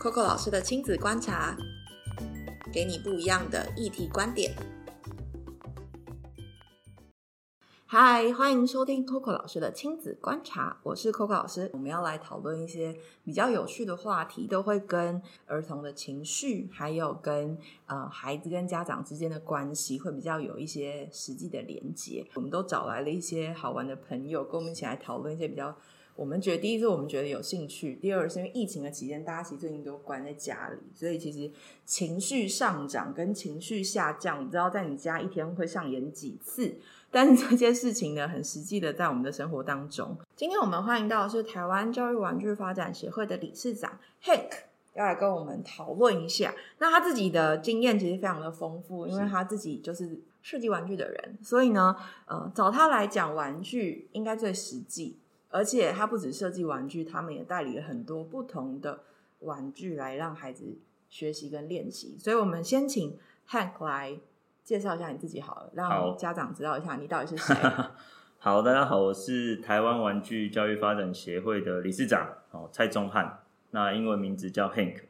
Coco 老师的亲子观察，给你不一样的议题观点。嗨，欢迎收听 Coco 老师的亲子观察，我是 Coco 老师。我们要来讨论一些比较有趣的话题，都会跟儿童的情绪，还有跟呃孩子跟家长之间的关系，会比较有一些实际的连接。我们都找来了一些好玩的朋友，跟我们一起来讨论一些比较。我们觉得第一是我们觉得有兴趣，第二是因为疫情的期间，大家其实最近都关在家里，所以其实情绪上涨跟情绪下降，你知道在你家一天会上演几次？但是这件事情呢，很实际的在我们的生活当中。今天我们欢迎到的是台湾教育玩具发展协会的理事长 Hank，要来跟我们讨论一下。那他自己的经验其实非常的丰富，因为他自己就是设计玩具的人，所以呢，呃，找他来讲玩具应该最实际。而且他不止设计玩具，他们也代理了很多不同的玩具来让孩子学习跟练习。所以，我们先请 Hank 来介绍一下你自己好了，让家长知道一下你到底是谁。好，大家好，我是台湾玩具教育发展协会的理事长哦，蔡宗汉。那英文名字叫 Hank。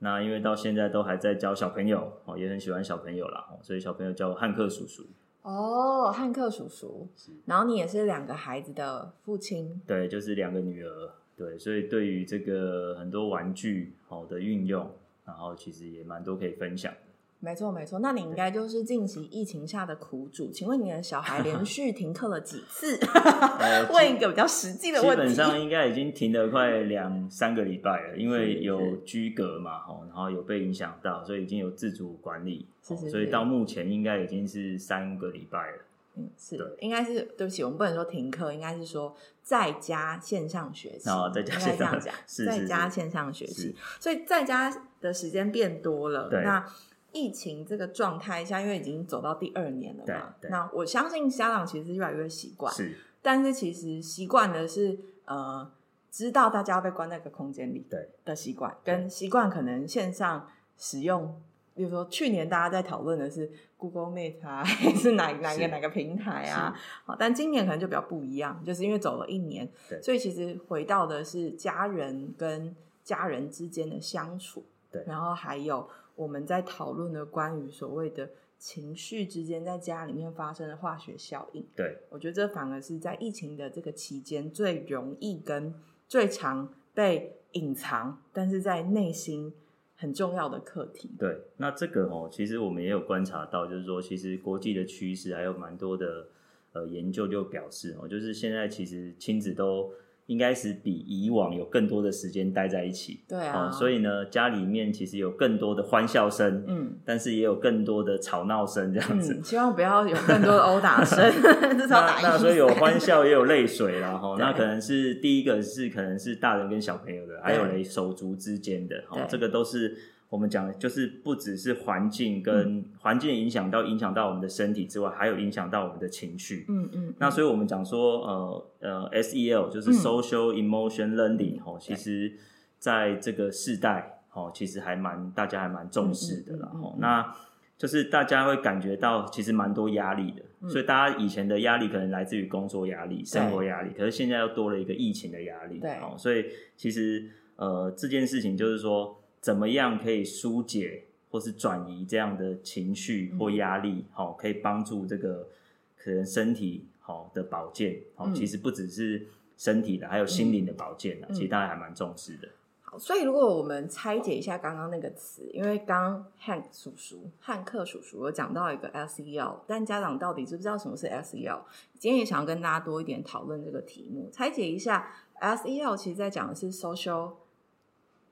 那因为到现在都还在教小朋友哦，也很喜欢小朋友啦，所以小朋友叫我汉克叔叔。哦，汉克叔叔，然后你也是两个孩子的父亲，对，就是两个女儿，对，所以对于这个很多玩具好的运用，然后其实也蛮多可以分享。没错，没错。那你应该就是近期疫情下的苦主。请问你的小孩 连续停课了几次？问一个比较实际的问题。基本上应该已经停了快两三个礼拜了，因为有居隔嘛，吼，然后有被影响到，所以已经有自主管理。是是。所以到目前应该已经是三个礼拜了。嗯，是。应该是对不起，我们不能说停课，应该是说在家线上学习。哦，在家线上讲，在家线上学习。所以在家的时间变多了。那疫情这个状态下，因为已经走到第二年了嘛，那我相信家长其实越来越习惯。是，但是其实习惯的是呃，知道大家要被关在一个空间里，对的习惯，跟习惯可能线上使用，比如说去年大家在讨论的是 Google Meet 啊，还是哪哪个哪个平台啊？好，但今年可能就比较不一样，就是因为走了一年，所以其实回到的是家人跟家人之间的相处，对，然后还有。我们在讨论的关于所谓的情绪之间在家里面发生的化学效应，对我觉得这反而是在疫情的这个期间最容易跟最常被隐藏，但是在内心很重要的课题。对，那这个哦，其实我们也有观察到，就是说，其实国际的趋势还有蛮多的呃研究就表示哦，就是现在其实亲子都。应该是比以往有更多的时间待在一起，对啊，所以呢，家里面其实有更多的欢笑声，嗯，但是也有更多的吵闹声，这样子。希望不要有更多的殴打声，至少打那所以有欢笑也有泪水啦，哈。那可能是第一个是可能是大人跟小朋友的，还有嘞手足之间的，哈，这个都是。我们讲就是不只是环境跟环境影响到影响到我们的身体之外，还有影响到我们的情绪。嗯嗯。那所以我们讲说，呃呃，S E L 就是 Social Emotion Learning 哦，其实在这个世代哦，其实还蛮大家还蛮重视的啦。哦，那就是大家会感觉到其实蛮多压力的，所以大家以前的压力可能来自于工作压力、生活压力，可是现在又多了一个疫情的压力。对。哦，所以其实呃这件事情就是说。怎么样可以疏解或是转移这样的情绪或压力？好，可以帮助这个可能身体好的保健。好，其实不只是身体的，还有心灵的保健呢。其实大家还蛮重视的。好，所以如果我们拆解一下刚刚那个词，因为刚汉叔叔、汉克叔叔有讲到一个 SEL，但家长到底知不知道什么是 SEL？今天也想要跟大家多一点讨论这个题目，拆解一下 SEL，其实在讲的是 social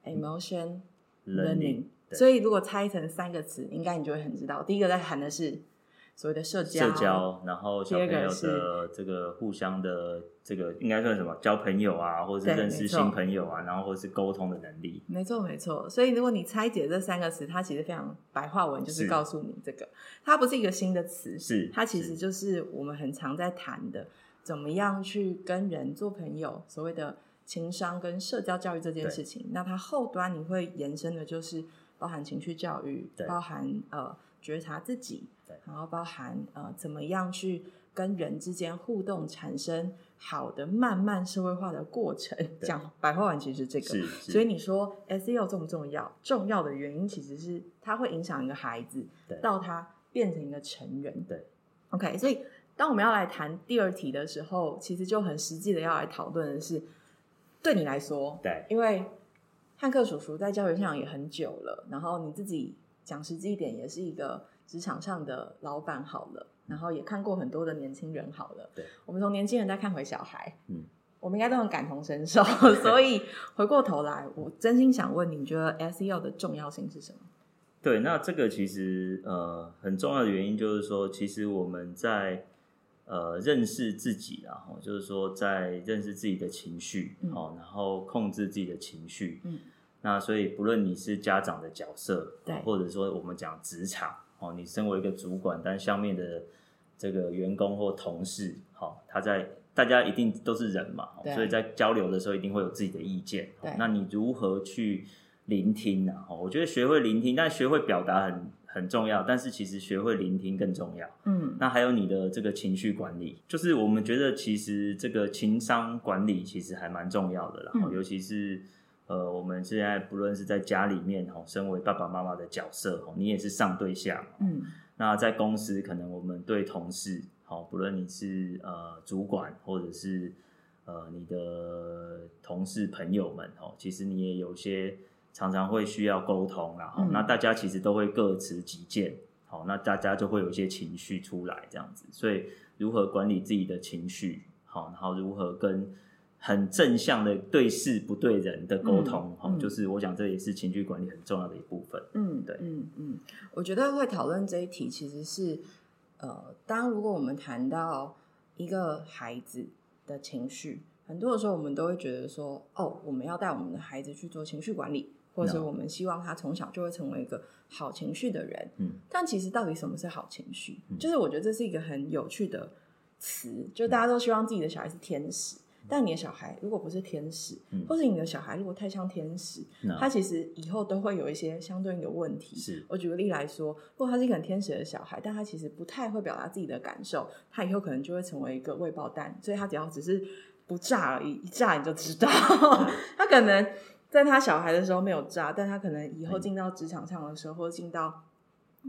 emotion。learning，所以如果拆成三个词，应该你就会很知道。第一个在谈的是所谓的社交，社交，然后小朋友的这个互相的这个应该算什么？交朋友啊，或者是认识新朋友啊，然后或者是沟通的能力。没错，没错。所以如果你拆解这三个词，它其实非常白话文，就是告诉你这个，它不是一个新的词，是它其实就是我们很常在谈的，怎么样去跟人做朋友，所谓的。情商跟社交教育这件事情，那它后端你会延伸的，就是包含情绪教育，包含呃觉察自己，然后包含呃怎么样去跟人之间互动，产生好的慢慢社会化的过程。讲白话文其实这个，是。所以你说 SEO 重不重要？重要的原因其实是它会影响一个孩子到他变成一个成人。对，OK。所以当我们要来谈第二题的时候，其实就很实际的要来讨论的是，对你来说，对，因为汉克叔叔在教育上也很久了，然后你自己讲实际一点，也是一个职场上的老板好了。然后也看过很多的年轻人，好了，对，我们从年轻人再看回小孩，嗯，我们应该都很感同身受。所以回过头来，我真心想问你，觉得 SEO 的重要性是什么？对，那这个其实呃很重要的原因就是说，其实我们在呃认识自己然后，就是说在认识自己的情绪哦，然后控制自己的情绪，嗯，那所以不论你是家长的角色，对，或者说我们讲职场。哦，你身为一个主管，但下面的这个员工或同事，好，他在大家一定都是人嘛，所以在交流的时候一定会有自己的意见。那你如何去聆听呢？哦，我觉得学会聆听，但学会表达很很重要，但是其实学会聆听更重要。嗯，那还有你的这个情绪管理，就是我们觉得其实这个情商管理其实还蛮重要的啦，尤其是。呃，我们现在不论是在家里面吼，身为爸爸妈妈的角色吼，你也是上对象。嗯，那在公司可能我们对同事，好，不论你是呃主管或者是呃你的同事朋友们哦，其实你也有些常常会需要沟通，然后那大家其实都会各持己见，好，那大家就会有一些情绪出来这样子，所以如何管理自己的情绪，好，然后如何跟。很正向的对事不对人的沟通，哈，就是我想这也是情绪管理很重要的一部分。嗯，对，嗯嗯，我觉得会讨论这一题，其实是呃，当如果我们谈到一个孩子的情绪，很多的时候我们都会觉得说，哦，我们要带我们的孩子去做情绪管理，或者我们希望他从小就会成为一个好情绪的人。嗯，但其实到底什么是好情绪？就是我觉得这是一个很有趣的词，就大家都希望自己的小孩是天使。但你的小孩如果不是天使，或是你的小孩如果太像天使，他其实以后都会有一些相对应的问题。是我举个例来说，如果他是一个很天使的小孩，但他其实不太会表达自己的感受，他以后可能就会成为一个未爆弹。所以他只要只是不炸而已，一炸你就知道。他可能在他小孩的时候没有炸，但他可能以后进到职场上的时候，或进到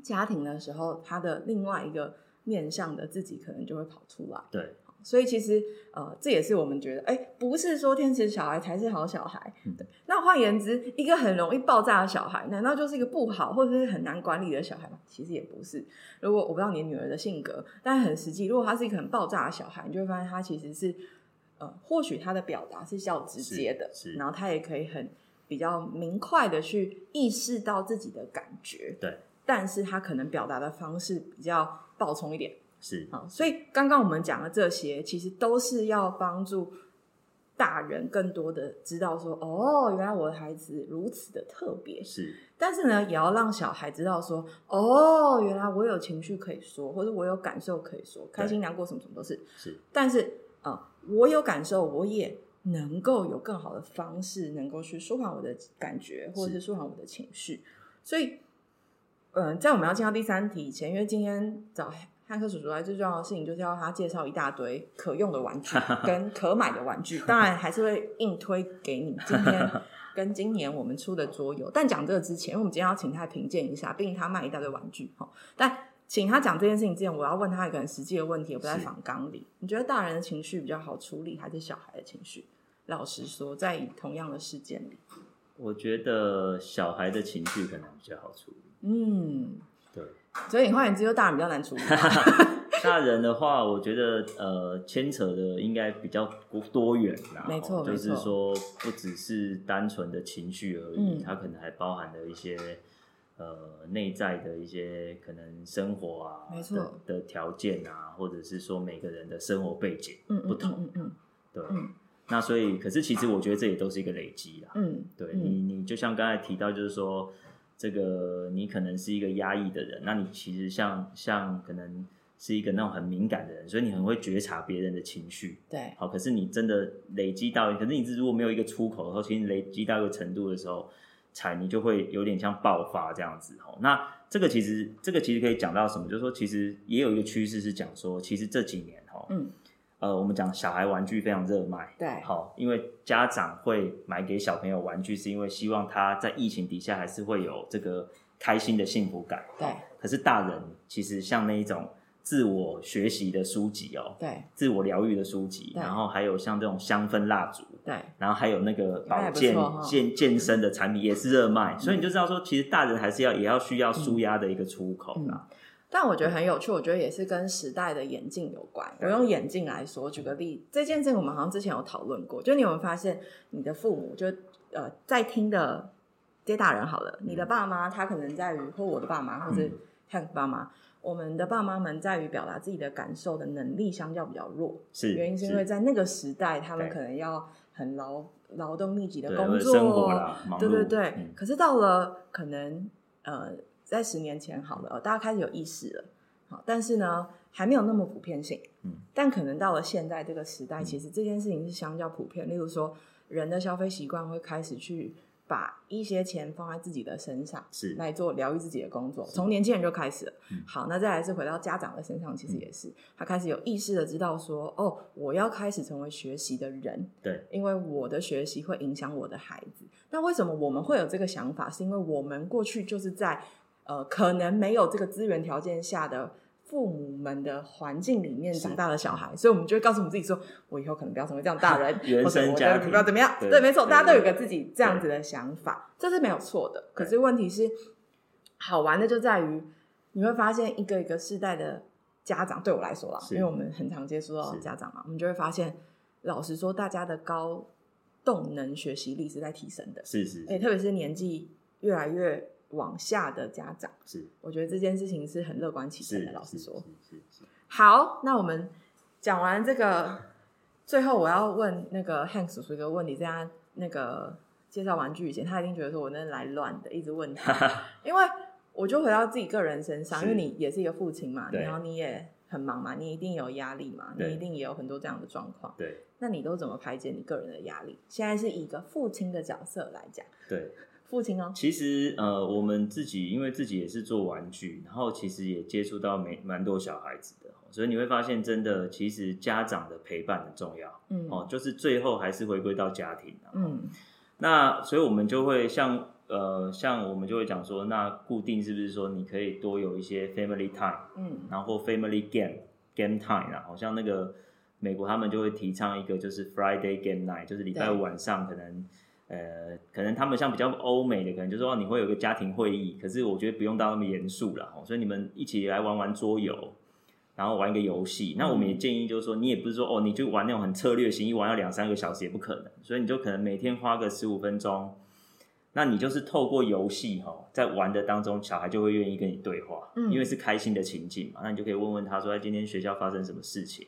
家庭的时候，他的另外一个面向的自己可能就会跑出来。对。所以其实，呃，这也是我们觉得，哎，不是说天使小孩才是好小孩。对，那换言之，一个很容易爆炸的小孩，难道就是一个不好或者是很难管理的小孩吗？其实也不是。如果我不知道你女儿的性格，但很实际，如果她是一个很爆炸的小孩，你就会发现她其实是，呃，或许他的表达是较直接的，然后他也可以很比较明快的去意识到自己的感觉。对，但是他可能表达的方式比较暴冲一点。是啊，所以刚刚我们讲的这些，其实都是要帮助大人更多的知道说，哦，原来我的孩子如此的特别。是，但是呢，也要让小孩知道说，哦，原来我有情绪可以说，或者我有感受可以说，开心、难过什么什么都是。是，但是啊，我有感受，我也能够有更好的方式，能够去舒缓我的感觉，或者是舒缓我的情绪。所以，嗯，在我们要进到第三题以前，因为今天找。汉克叔叔来最重要的事情就是要他介绍一大堆可用的玩具 跟可买的玩具，当然还是会硬推给你。今天 跟今年我们出的桌游，但讲这个之前，因为我们今天要请他评鉴一下，毕竟他卖一大堆玩具哈。但请他讲这件事情之前，我要问他一个很实际的问题，我不在访纲里。你觉得大人的情绪比较好处理，还是小孩的情绪？老实说，在同样的事件里，我觉得小孩的情绪可能比较好处理。嗯。对所以，换言之，就大人比较难处理。大人的话，我觉得呃，牵扯的应该比较多元啦。没错，就是说，不只是单纯的情绪而已，它可能还包含了一些呃内在的一些可能生活啊，没错的条件啊，或者是说每个人的生活背景不同。嗯嗯，对。那所以，可是其实我觉得这也都是一个累积啦。嗯，对你，你就像刚才提到，就是说。这个你可能是一个压抑的人，那你其实像像可能是一个那种很敏感的人，所以你很会觉察别人的情绪。对，好，可是你真的累积到，可是你如果没有一个出口的时候，其实累积到一个程度的时候，才你就会有点像爆发这样子。哦，那这个其实这个其实可以讲到什么？就是说，其实也有一个趋势是讲说，其实这几年哈，嗯，呃，我们讲小孩玩具非常热卖，对，好，因为家长会买给小朋友玩具，是因为希望他在疫情底下还是会有这个开心的幸福感。对，可是大人其实像那一种自我学习的书籍哦，对，自我疗愈的书籍，然后还有像这种香氛蜡烛，对，然后还有那个保健健健身的产品也是热卖，所以你就知道说，其实大人还是要也要需要舒压的一个出口啦。但我觉得很有趣，我觉得也是跟时代的眼镜有关。我用眼镜来说，举个例，这件事情我们好像之前有讨论过，就你有没有发现，你的父母就呃在听的这些大人好了，你的爸妈他可能在于，或我的爸妈，或者嗯。看爸妈，我们的爸妈们在于表达自己的感受的能力相较比较弱，是原因是因为在那个时代，他们可能要很劳劳动密集的工作，或者生活啦，对对对，嗯可是到了可能呃，在十年前好了，呃大家开始有意识了，好，但是呢还没有那么普遍性。嗯，但可能到了现在这个时代，其实这件事情是相较普遍。例如说，人的消费习惯会开始去把一些钱放在自己的身上，是来做疗愈自己的工作，从年轻人就开始了。嗯好，那再来是回到家长的身上，其实也是、他开始有意识的知道说，哦，我要开始成为学习的人，对，因为我的学习会影响我的孩子。那为什么我们会有这个想法？是因为我们过去就是在呃可能没有这个资源条件下的。父母们的环境里面是。长大的小孩，所以我们就会告诉我们自己说：“我以后可能不要成为这样大人，原或者我的生家庭。不要怎么样。”对对，没错，大家都有一个自己这样子的想法，这是没有错的。可是问题是，好玩的就在于你会发现一个一个世代的家长，对我来说啦，因为我们很常接触到是。家长嘛，我们就会发现，老实说，大家的高动能学习力是在提升的，是是哎、特别是年纪越来越往下的家长，是。我觉得这件事情是很乐观其成的。老实说，是是是。好，那我们讲完这个，最后我要问那个 Hank 叔叔一个问题，在他那个介绍玩具以前，他一定觉得说我那来乱的，一直问他，因为我就回到自己个人身上，因为你也是一个父亲嘛，然后你也很忙嘛，你一定有压力嘛，你一定也有很多这样的状况，对。那你都怎么排解你个人的压力？现在是以一个父亲的角色来讲，对。父亲哦，其实呃，我们自己因为自己也是做玩具，然后其实也接触到蛮蛮多小孩子的，所以你会发现，真的其实家长的陪伴很重要嗯哦，就是最后还是回归到家庭啊。嗯那所以我们就会像呃，像我们就会讲说，那固定是不是说你可以多有一些 family time，嗯然后 family game game time 啊，好像那个美国他们就会提倡一个就是 Friday game night，就是礼拜五晚上可能呃，可能他们像比较欧美的，可能就说哦你会有个家庭会议，可是我觉得不用到那么严肃了哦，所以你们一起来玩玩桌游。然后玩一个游戏，那我们也建议就是说，你也不是说哦，你就玩那种很策略型，一玩要两三个小时也不可能，所以你就可能每天花个十五分钟，那你就是透过游戏哈，在玩的当中，小孩就会愿意跟你对话，嗯。因为是开心的情境嘛，那你就可以问问他说，哎，今天学校发生什么事情，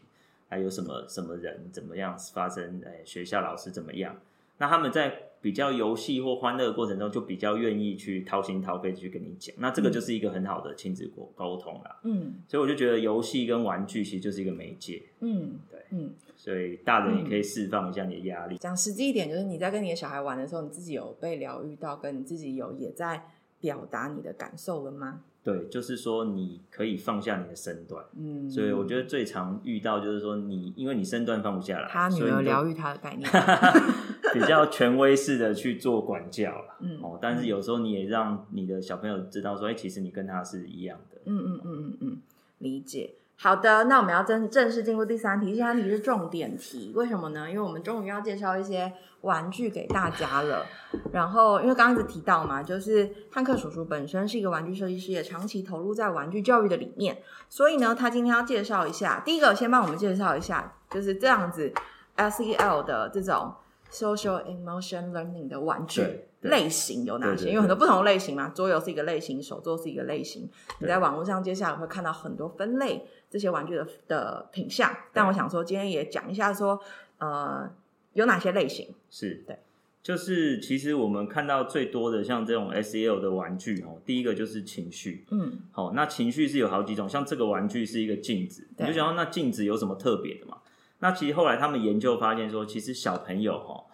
还有什么什么人怎么样发生，哎，学校老师怎么样？那他们在比较游戏或欢乐的过程中，就比较愿意去掏心掏肺地去跟你讲，那这个就是一个很好的亲子沟沟通啦。嗯所以我就觉得游戏跟玩具其实就是一个媒介，嗯，对嗯。所以大人也可以释放一下你的压力。讲实际一点，就是你在跟你的小孩玩的时候，你自己有被疗愈到，跟你自己有也在表达你的感受了吗？对，就是说你可以放下你的身段。嗯，所以我觉得最常遇到就是说你，因为你身段放不下来，他女儿疗愈他的概念，比较权威式的去做管教啦。嗯哦，但是有时候你也让你的小朋友知道说，哎、其实你跟他是一样的。嗯嗯嗯嗯嗯，理解。好的，那我们要正正式进入第三题，第三题是重点题，为什么呢？因为我们终于要介绍一些玩具给大家了。然后，因为刚刚一直提到嘛，就是汉克叔叔本身是一个玩具设计师，也长期投入在玩具教育的里面，所以呢，他今天要介绍一下。第一个，先帮我们介绍一下，就是这样子 SEL 的这种 Social Emotion Learning 的玩具类型有哪些？对对对因为很多不同的类型嘛，桌游是一个类型，手作是一个类型。你在网络上接下来会看到很多分类这些玩具的的品相，但我想说今天也讲一下说，呃，有哪些类型？是，对，就是其实我们看到最多的像这种 SEL 的玩具哦，第一个就是情绪。嗯好、那情绪是有好几种，像这个玩具是一个镜子，你就想到那镜子有什么特别的嘛？那其实后来他们研究发现说，其实小朋友哈、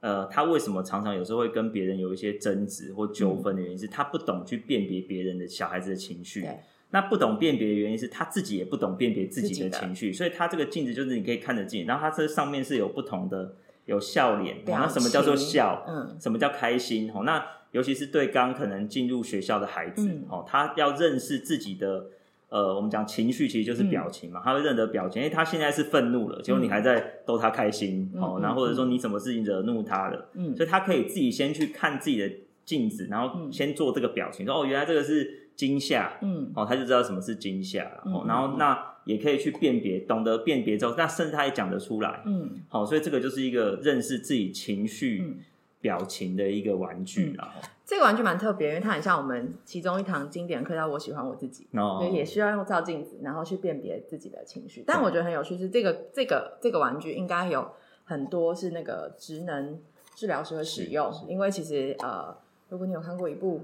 呃，他为什么常常有时候会跟别人有一些争执或纠纷的原因是，他不懂去辨别别人的小孩子的情绪。对那不懂辨别的原因是他自己也不懂辨别自己的的情绪，所以他这个镜子就是你可以看得见，然后它这上面是有不同的有笑脸，然后什么叫做笑？嗯什么叫开心？哦，那尤其是对刚可能进入学校的孩子，嗯哦，他要认识自己的。呃，我们讲情绪其实就是表情嘛，他会认得表情。因为他现在是愤怒了，结果你还在逗他开心，哦，然后或者说你什么事情惹怒他了，嗯所以他可以自己先去看自己的镜子，然后嗯先做这个表情，说哦，原来这个是惊吓，嗯。哦，他就知道什么是惊吓然后那也可以去辨别，懂得辨别之后，那甚至他也讲得出来。嗯。好，所以这个就是一个认识自己情绪嗯，表情的一个玩具啦。这个玩具蛮特别，因为它很像我们其中一堂经典课叫“我喜欢我自己”，哦。所以也需要用照镜子，然后去辨别自己的情绪。但我觉得很有趣是，这个这个这个玩具应该有很多是那个职能治疗师会使用因为其实呃，如果你有看过一部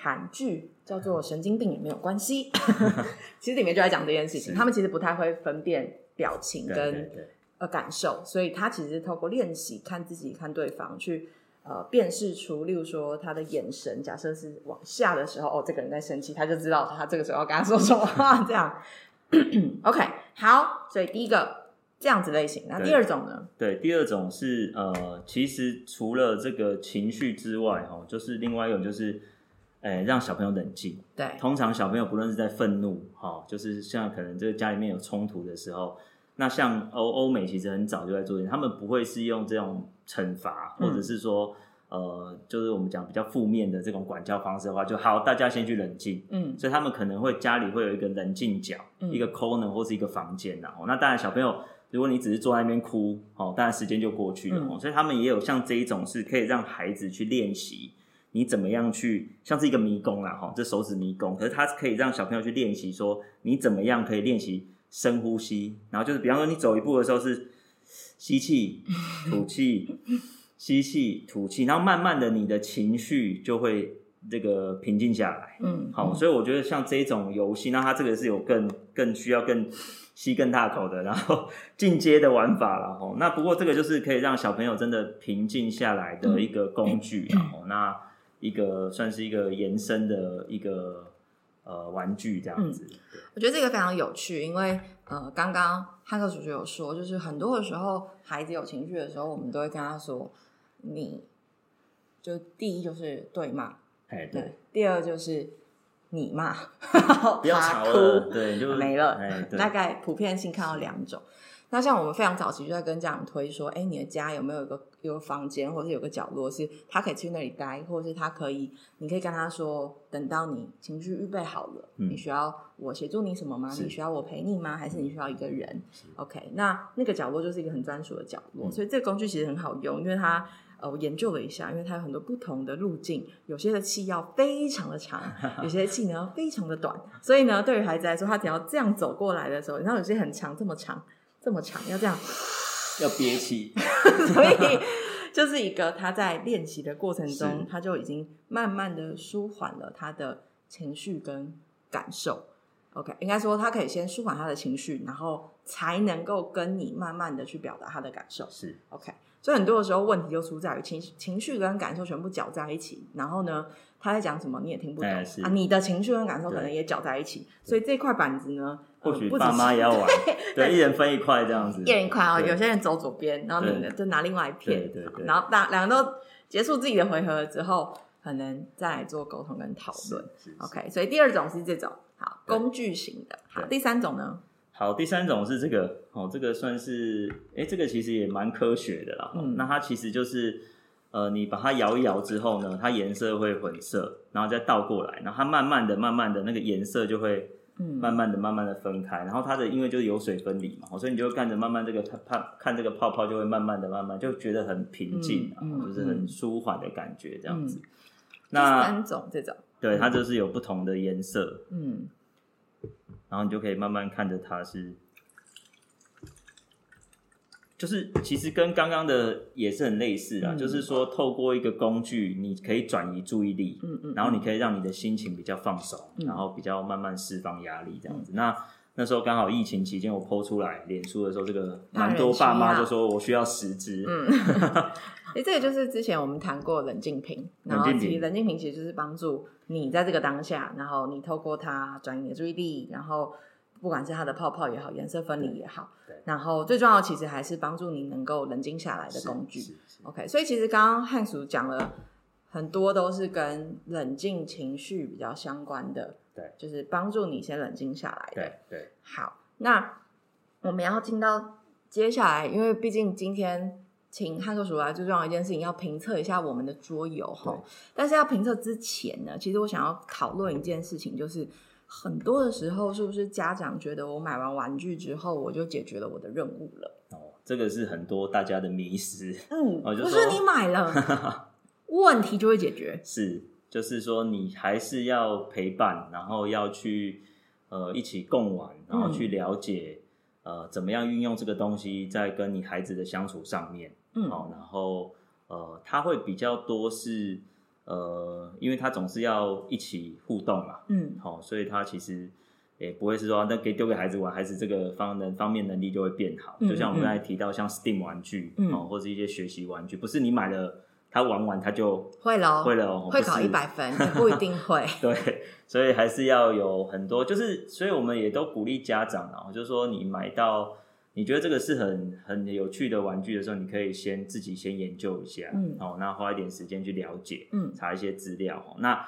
韩剧叫做《神经病也没有关系》，其实里面就在讲这件事情。他们其实不太会分辨表情跟呃感受，所以他其实是透过练习看自己、看对方去呃辨识出，例如说他的眼神，假设是往下的时候，哦，这个人在生气，他就知道他这个时候要跟他说什么话，这样。OK，好，所以第一个这样子类型，那第二种呢？对，第二种是呃，其实除了这个情绪之外，哦，就是另外一种就是，呃，让小朋友冷静。对，通常小朋友不论是在愤怒，哈、就是像可能这个家里面有冲突的时候，那像欧欧美其实很早就在做他们不会是用这种惩罚，嗯或者是说，呃，就是我们讲比较负面的这种管教方式的话，就好，大家先去冷静。嗯所以他们可能会家里会有一个冷静角，嗯一个 corner 或是一个房间然后那当然小朋友，如果你只是坐在那边哭，哦，当然时间就过去了。所以他们也有像这一种是可以让孩子去练习你怎么样去，像是一个迷宫啦，哈、这手指迷宫，可是它可以让小朋友去练习说你怎么样可以练习深呼吸，然后就是比方说你走一步的时候是吸气、吐气、吸气、吐气，然后慢慢的你的情绪就会这个平静下来。嗯，好，所以我觉得像这种游戏，那它这个是有更更需要更吸更大口的，然后 进阶的玩法了吼。那不过这个就是可以让小朋友真的平静下来的一个工具然后 那一个算是一个延伸的一个呃玩具这样子。我觉得这个非常有趣，因为呃，刚刚汉克主角有说，就是很多的时候，孩子有情绪的时候，我们都会跟他说，你就第一就是对骂，哎，对，对，第二就是你骂，不要吵对，就 没了。大概普遍性看到两种。那像我们非常早期就在跟家长推说，哎，你的家有没有一个有个房间，或者有个角落是他可以去那里待，或者是他可以，你可以跟他说，等到你情绪预备好了，嗯你需要我协助你什么吗？你需要我陪你吗？还是你需要一个人？OK，那那个角落就是一个很专属的角落，嗯所以这个工具其实很好用，因为它。呃，我研究了一下，因为它有很多不同的路径，有些的气要非常的长，有些气呢非常的短，所以呢，对于孩子来说，他只要这样走过来的时候，你知道有些很长，这么长，这么长，要这样，要憋气，所以就是一个他在练习的过程中，他就已经慢慢的舒缓了他的情绪跟感受。OK，应该说他可以先舒缓他的情绪，然后才能够跟你慢慢的去表达他的感受。是。OK，所以很多的时候问题就出在于情情绪跟感受全部搅在一起，然后呢，他在讲什么你也听不懂、哎啊，你的情绪跟感受可能也搅在一起，所以这块板子呢，呃或许爸妈也要玩，对，一人分一块这样子，一人一块哦，有些人走左边，然后你对就拿另外一片，对对对。然后大两个都结束自己的回合之后，可能再来做沟通跟讨论。OK，所以第二种是这种好工具型的，好，第三种呢？好，第三种是这个，哦，这个算是，哎，这个其实也蛮科学的啦。嗯那它其实就是，呃，你把它摇一摇之后呢，它颜色会混色，然后再倒过来，然后它慢慢的、慢慢的那个颜色就会嗯，慢慢的、慢慢的分开，然后它的因为就是有水分离嘛，所以你就会看着慢慢这个泡看这个泡泡就会慢慢的、慢慢就觉得很平静、啊，嗯嗯就是很舒缓的感觉这样子。第那三种这种，对它就是有不同的颜色，嗯。然后你就可以慢慢看着它是，就是其实跟刚刚的也是很类似啊，嗯就是说透过一个工具，你可以转移注意力，嗯嗯，然后你可以让你的心情比较放松，嗯然后比较慢慢释放压力这样子。那那时候刚好疫情期间，我剖出来脸书的时候，这个蛮多爸妈就说我需要十支，嗯 哎，这个就是之前我们谈过冷静瓶，然后其实冷静瓶其实就是帮助你在这个当下，然后你透过它转移你的注意力，然后不管是它的泡泡也好，颜色分离也好，然后最重要其实还是帮助你能够冷静下来的工具。OK，所以其实刚刚汉叔讲了很多都是跟冷静情绪比较相关的，对，就是帮助你先冷静下来的。对，好，那我们要进到接下来，因为毕竟今天。请汉克叔来最重要一件事情，要评测一下我们的桌游哈。但是要评测之前呢，其实我想要讨论一件事情，就是很多的时候，是不是家长觉得我买完玩具之后，我就解决了我的任务了？哦，这个是很多大家的迷失。嗯，不是你买了，问题就会解决。是，就是说你还是要陪伴，然后要去呃一起共玩，然后去了解呃怎么样运用这个东西在跟你孩子的相处上面。嗯，好，然后呃，他会比较多是呃，因为他总是要一起互动嘛，嗯，好，所以他其实也不会是说那给丢给孩子玩，孩子这个方能方面能力就会变好。就像我们刚才提到，像 STEAM 玩具，哦，或者一些学习玩具，不是你买了他玩完他就会了，会了，会考一百分，不一定会。对，所以还是要有很多，就是所以我们也都鼓励家长啊，就是说你买到。你觉得这个是很很有趣的玩具的时候，你可以先自己先研究一下，嗯，哦，那花一点时间去了解，嗯，查一些资料，那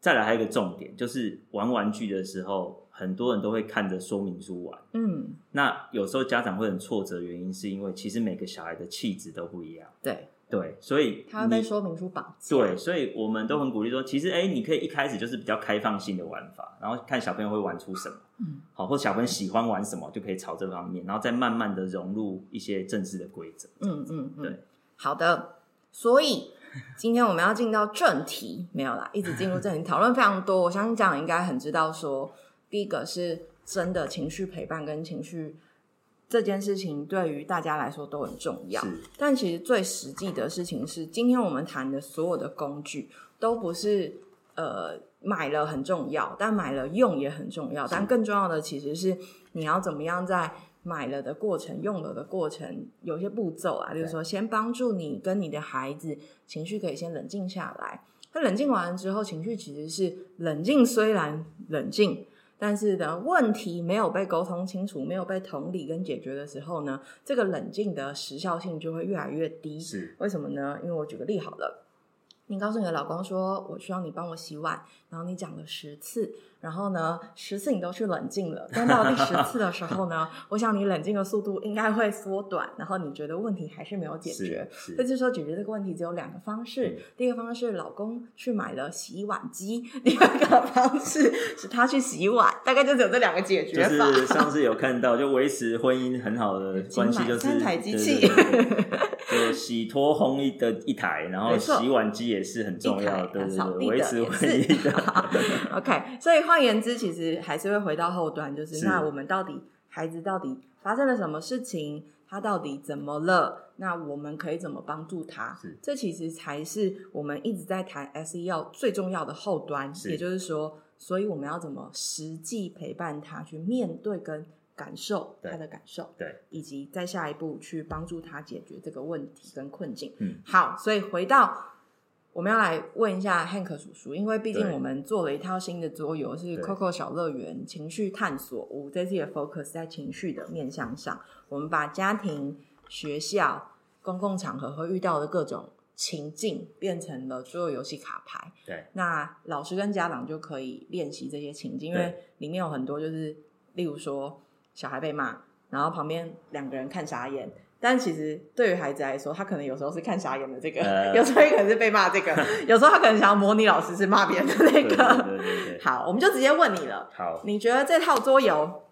再来还有一个重点，就是玩玩具的时候，很多人都会看着说明书玩，嗯，那有时候家长会很挫折，原因是因为其实每个小孩的气质都不一样，对。对，所以他被说明书绑对，所以我们都很鼓励说，其实哎，你可以一开始就是比较开放性的玩法，然后看小朋友会玩出什么，嗯，好，或小朋友喜欢玩什么，就可以朝这方面，然后再慢慢的融入一些正式的规则。嗯嗯，对，好的。所以今天我们要进到正题，没有啦，一直进入正题，讨论非常多。我相信家长应该很知道，说第一个是真的情绪陪伴跟情绪。这件事情对于大家来说都很重要，但其实最实际的事情是，今天我们谈的所有的工具都不是呃买了很重要，但买了用也很重要。但更重要的其实是你要怎么样在买了的过程、用了的过程有些步骤啊，就是说先帮助你跟你的孩子情绪可以先冷静下来。那冷静完了之后，情绪其实是冷静，虽然冷静。但是呢，问题没有被沟通清楚，没有被同理跟解决的时候呢，这个冷静的时效性就会越来越低。是为什么呢？因为我举个例好了，你告诉你的老公说，我需要你帮我洗碗，然后你讲了十次。然后呢，十次你都去冷静了，但到第十次的时候呢，我想你冷静的速度应该会缩短。然后你觉得问题还是没有解决，这就是说解决这个问题只有两个方式：第一个方式，老公去买了洗碗机；第二个方式是他去洗碗。大概就只有这两个解决法。就是上次有看到，就维持婚姻很好的关系，就是三台机器，就洗脱烘一的一台，然后洗碗机也是很重要的，维持婚姻的。OK，所以。换言之，其实还是会回到后端，就是那我们到底孩子到底发生了什么事情，他到底怎么了？那我们可以怎么帮助他？这其实才是我们一直在谈 SEL 最重要的后端。也就是说，所以我们要怎么实际陪伴他去面对跟感受他的感受，对，以及在下一步去帮助他解决这个问题跟困境。嗯，好，所以回到。我们要来问一下 Hank 叔叔，因为毕竟我们做了一套新的桌游，是 Coco 小乐园情绪探索屋。这次也 focus 在情绪的面向上，我们把家庭、学校、公共场合会遇到的各种情境变成了桌游游戏卡牌。对，那老师跟家长就可以练习这些情境，因为里面有很多就是，例如说小孩被骂，然后旁边两个人看傻眼。但其实对于孩子来说，他可能有时候是看傻眼的这个，有时候也可能是被骂这个，有时候他可能想要模拟老师是骂别人的那个。好，我们就直接问你了。好，你觉得这套桌游，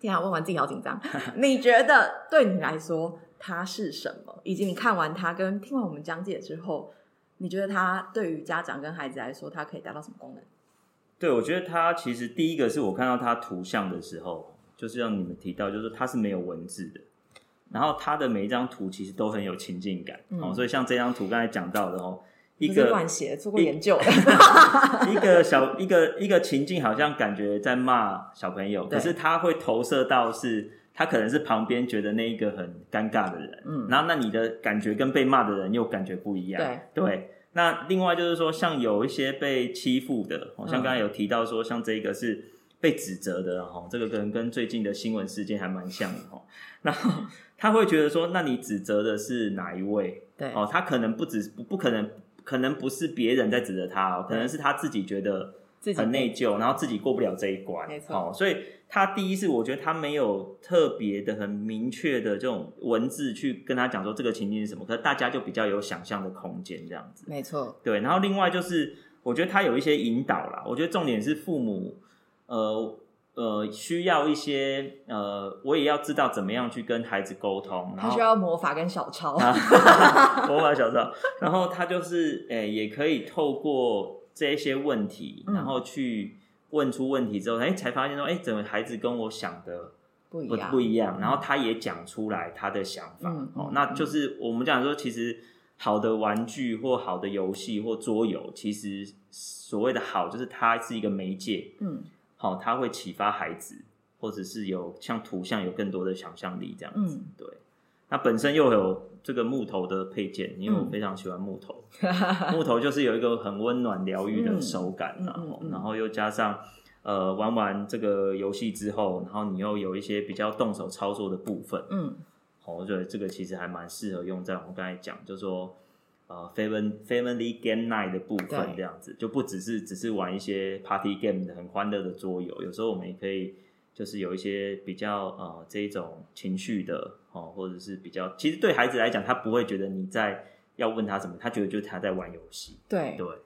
天啊，问完自己好紧张。你觉得对你来说它是什么？以及你看完它跟听完我们讲解之后，你觉得它对于家长跟孩子来说，它可以达到什么功能？对，我觉得它其实第一个是我看到它图像的时候，就是让你们提到，就是它是没有文字的。然后它的每一张图其实都很有情境感哦，所以像这张图刚才讲到的哦，一个乱写做过研究，一个小一个一个情境好像感觉在骂小朋友，可是他会投射到是他可能是旁边觉得那一个很尴尬的人，嗯，然后那你的感觉跟被骂的人又感觉不一样，对对。那另外就是说，像有一些被欺负的，像刚才有提到说，像这个是被指责的哈，这个可能跟最近的新闻事件还蛮像的哈。那他会觉得说，那你指责的是哪一位？对哦，他可能不止不不可能，可能不是别人在指责他哦，可能是他自己觉得。很内疚，然后自己过不了这一关，没错。所以他第一是我觉得他没有特别的很明确的这种文字去跟他讲说这个情境是什么，可是大家就比较有想象的空间这样子。没错，对。然后另外就是我觉得他有一些引导啦，我觉得重点是父母，呃呃，需要一些呃，我也要知道怎么样去跟孩子沟通。他需要魔法跟小抄，魔法小抄。然后他就是诶，也可以透过。这一些问题，然后去问出问题之后，哎，才发现说，哎，怎么孩子跟我想的不一样，不一样。然后他也讲出来他的想法，哦，那就是我们讲说，其实好的玩具或好的游戏或桌游，其实所谓的好，就是它是一个媒介，嗯，好，它会启发孩子，或者是有像图像有更多的想象力这样子，对。那本身又有这个木头的配件，因为我非常喜欢木头。木头就是有一个很温暖疗愈的手感，然后然后又加上呃玩完这个游戏之后，然后你又有一些比较动手操作的部分，嗯，我觉得这个其实还蛮适合用在我们刚才讲，就说呃 family family game night 的部分这样子，就不只是只是玩一些 party game 的很欢乐的桌游，有时候我们也可以。就是有一些比较呃这一种情绪的哦，或者是比较，其实对孩子来讲，他不会觉得你在要问他什么，他觉得就是他在玩游戏。对对对，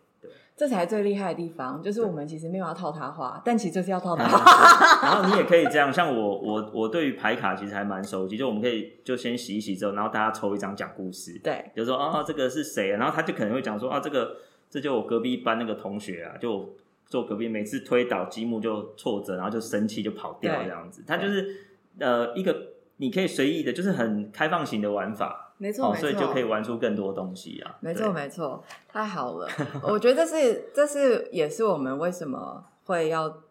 这才最厉害的地方，就是我们其实没有要套他话，但其实就是要套他话。然后你也可以这样，像我我我对于牌卡其实还蛮熟悉，就我们可以就先洗一洗之后，然后大家抽一张讲故事。对，比如说啊这个是谁，然后他就可能会讲说啊这个这就我隔壁班那个同学啊，就。坐隔壁，每次推倒积木就挫折，然后就生气就跑掉这样子。他就是呃一个你可以随意的，就是很开放型的玩法，没错，所以就可以玩出更多东西啊。没错，没错，太好了。我觉得这是这是也是我们为什么会要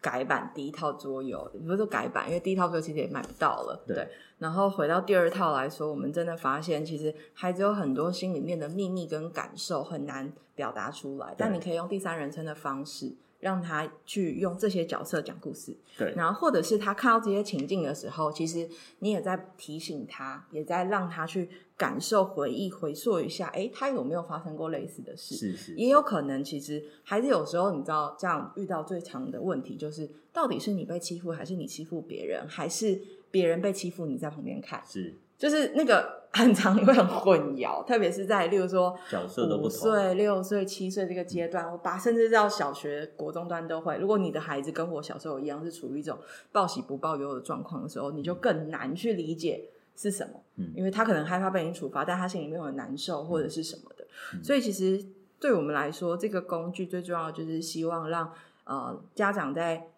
改版第一套桌游，不是说改版，因为第一套桌游其实也买不到了。对。然后回到第二套来说，我们真的发现，其实孩子有很多心里面的秘密跟感受很难表达出来，但你可以用第三人称的方式，让他去用这些角色讲故事。对，然后或者是他看到这些情境的时候，其实你也在提醒他，也在让他去感受、回忆、回溯一下，哎，他有没有发生过类似的事？是是，也有可能，其实孩子有时候你知道，这样遇到最长的问题就是，到底是你被欺负，还是你欺负别人，还是？别人被欺负，你在旁边看，是就是那个很长，你会很混淆，特别是在例如说角色都不同，岁、六岁、七岁这个阶段，我把甚至到小学、国中端都会。如果你的孩子跟我小时候一样，是处于一种报喜不报忧的状况的时候，你就更难去理解是什么，嗯，因为他可能害怕被你处罚，但他心里面很难受或者是什么的。所以其实对我们来说，这个工具最重要就是希望让呃家长在。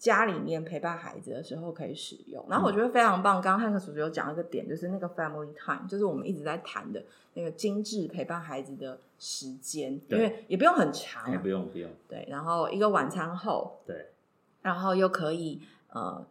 家里面陪伴孩子的时候可以使用，然后我觉得非常棒。刚刚汉克叔叔有讲一个点，就是那个 family time，就是我们一直在谈的那个精致陪伴孩子的时间，因为也不用很长，也不用不用。对，然后一个晚餐后，对，然后又可以呃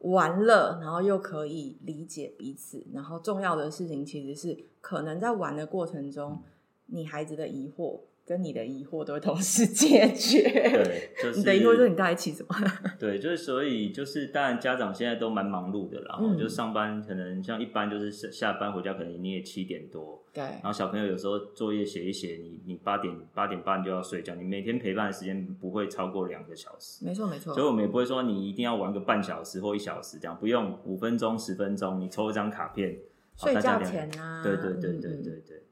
玩乐，然后又可以理解彼此，然后重要的事情其实是可能在玩的过程中，你孩子的疑惑。跟你的疑惑都会同时解决。对，就是你的疑惑就是你在一起什么？对，就是所以就是，当然家长现在都蛮忙碌的啦，嗯，就上班可能像一般就是下下班回家可能你也七点多，对，然后小朋友有时候作业写一写，你你八点八点半就要睡觉，你每天陪伴的时间不会超过两个小时，没错没错，所以我们也不会说你一定要玩个半小时或一小时这样，不用五分钟十分钟，你抽一张卡片，睡觉前啊，对对对对对对。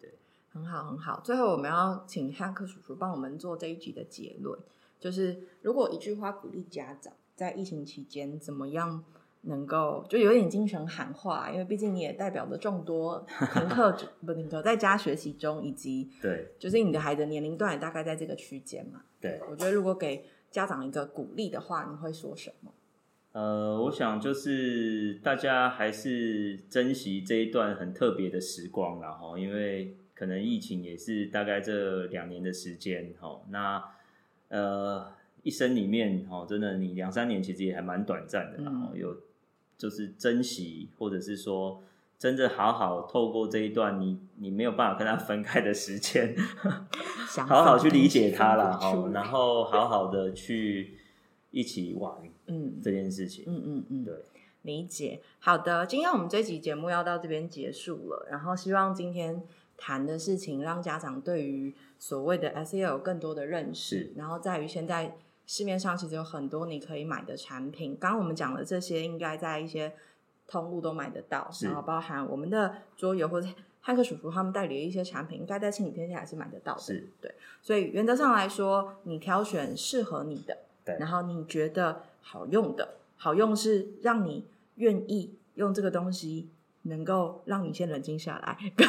很好，很好。最后，我们要请汉克叔叔帮我们做这一集的结论，就是如果一句话鼓励家长在疫情期间怎么样能够就有点精神喊话，因为毕竟你也代表了众多 停课不停课在家学习中，以及对，就是你的孩子年龄段也大概在这个区间嘛。对，我觉得如果给家长一个鼓励的话，你会说什么？呃，我想就是大家还是珍惜这一段很特别的时光，然后因为。可能疫情也是大概这两年的时间，哈，那呃一生里面，哈，真的你两三年其实也还蛮短暂的，然后有就是珍惜，或者是说真的好好透过这一段你你没有办法跟他分开的时间，好好去理解他了哦，然后好好的去一起玩，嗯，这件事情，嗯嗯嗯，对。理解，好的，今天我们这集节目要到这边结束了。然后希望今天谈的事情，让家长对于所谓的 SEL 有更多的认识。然后在于现在市面上其实有很多你可以买的产品。刚刚我们讲的这些，应该在一些通路都买得到。然后包含我们的桌游或者 汉克叔叔他们代理的一些产品，应该在亲子天下还是买得到的。是对，所以原则上来说，你挑选适合你的，对，然后你觉得好用的。好用是让你愿意用这个东西，能够让你先冷静下来，跟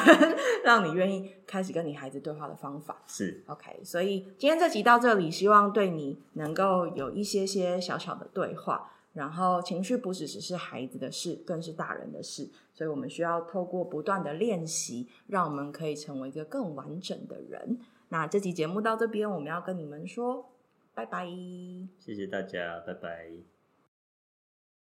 让你愿意开始跟你孩子对话的方法是 OK。所以今天这集到这里，希望对你能够有一些些小小的对话。然后情绪不只只是孩子的事，更是大人的事。所以我们需要透过不断的练习，让我们可以成为一个更完整的人。那这集节目到这边，我们要跟你们说拜拜，谢谢大家，拜拜。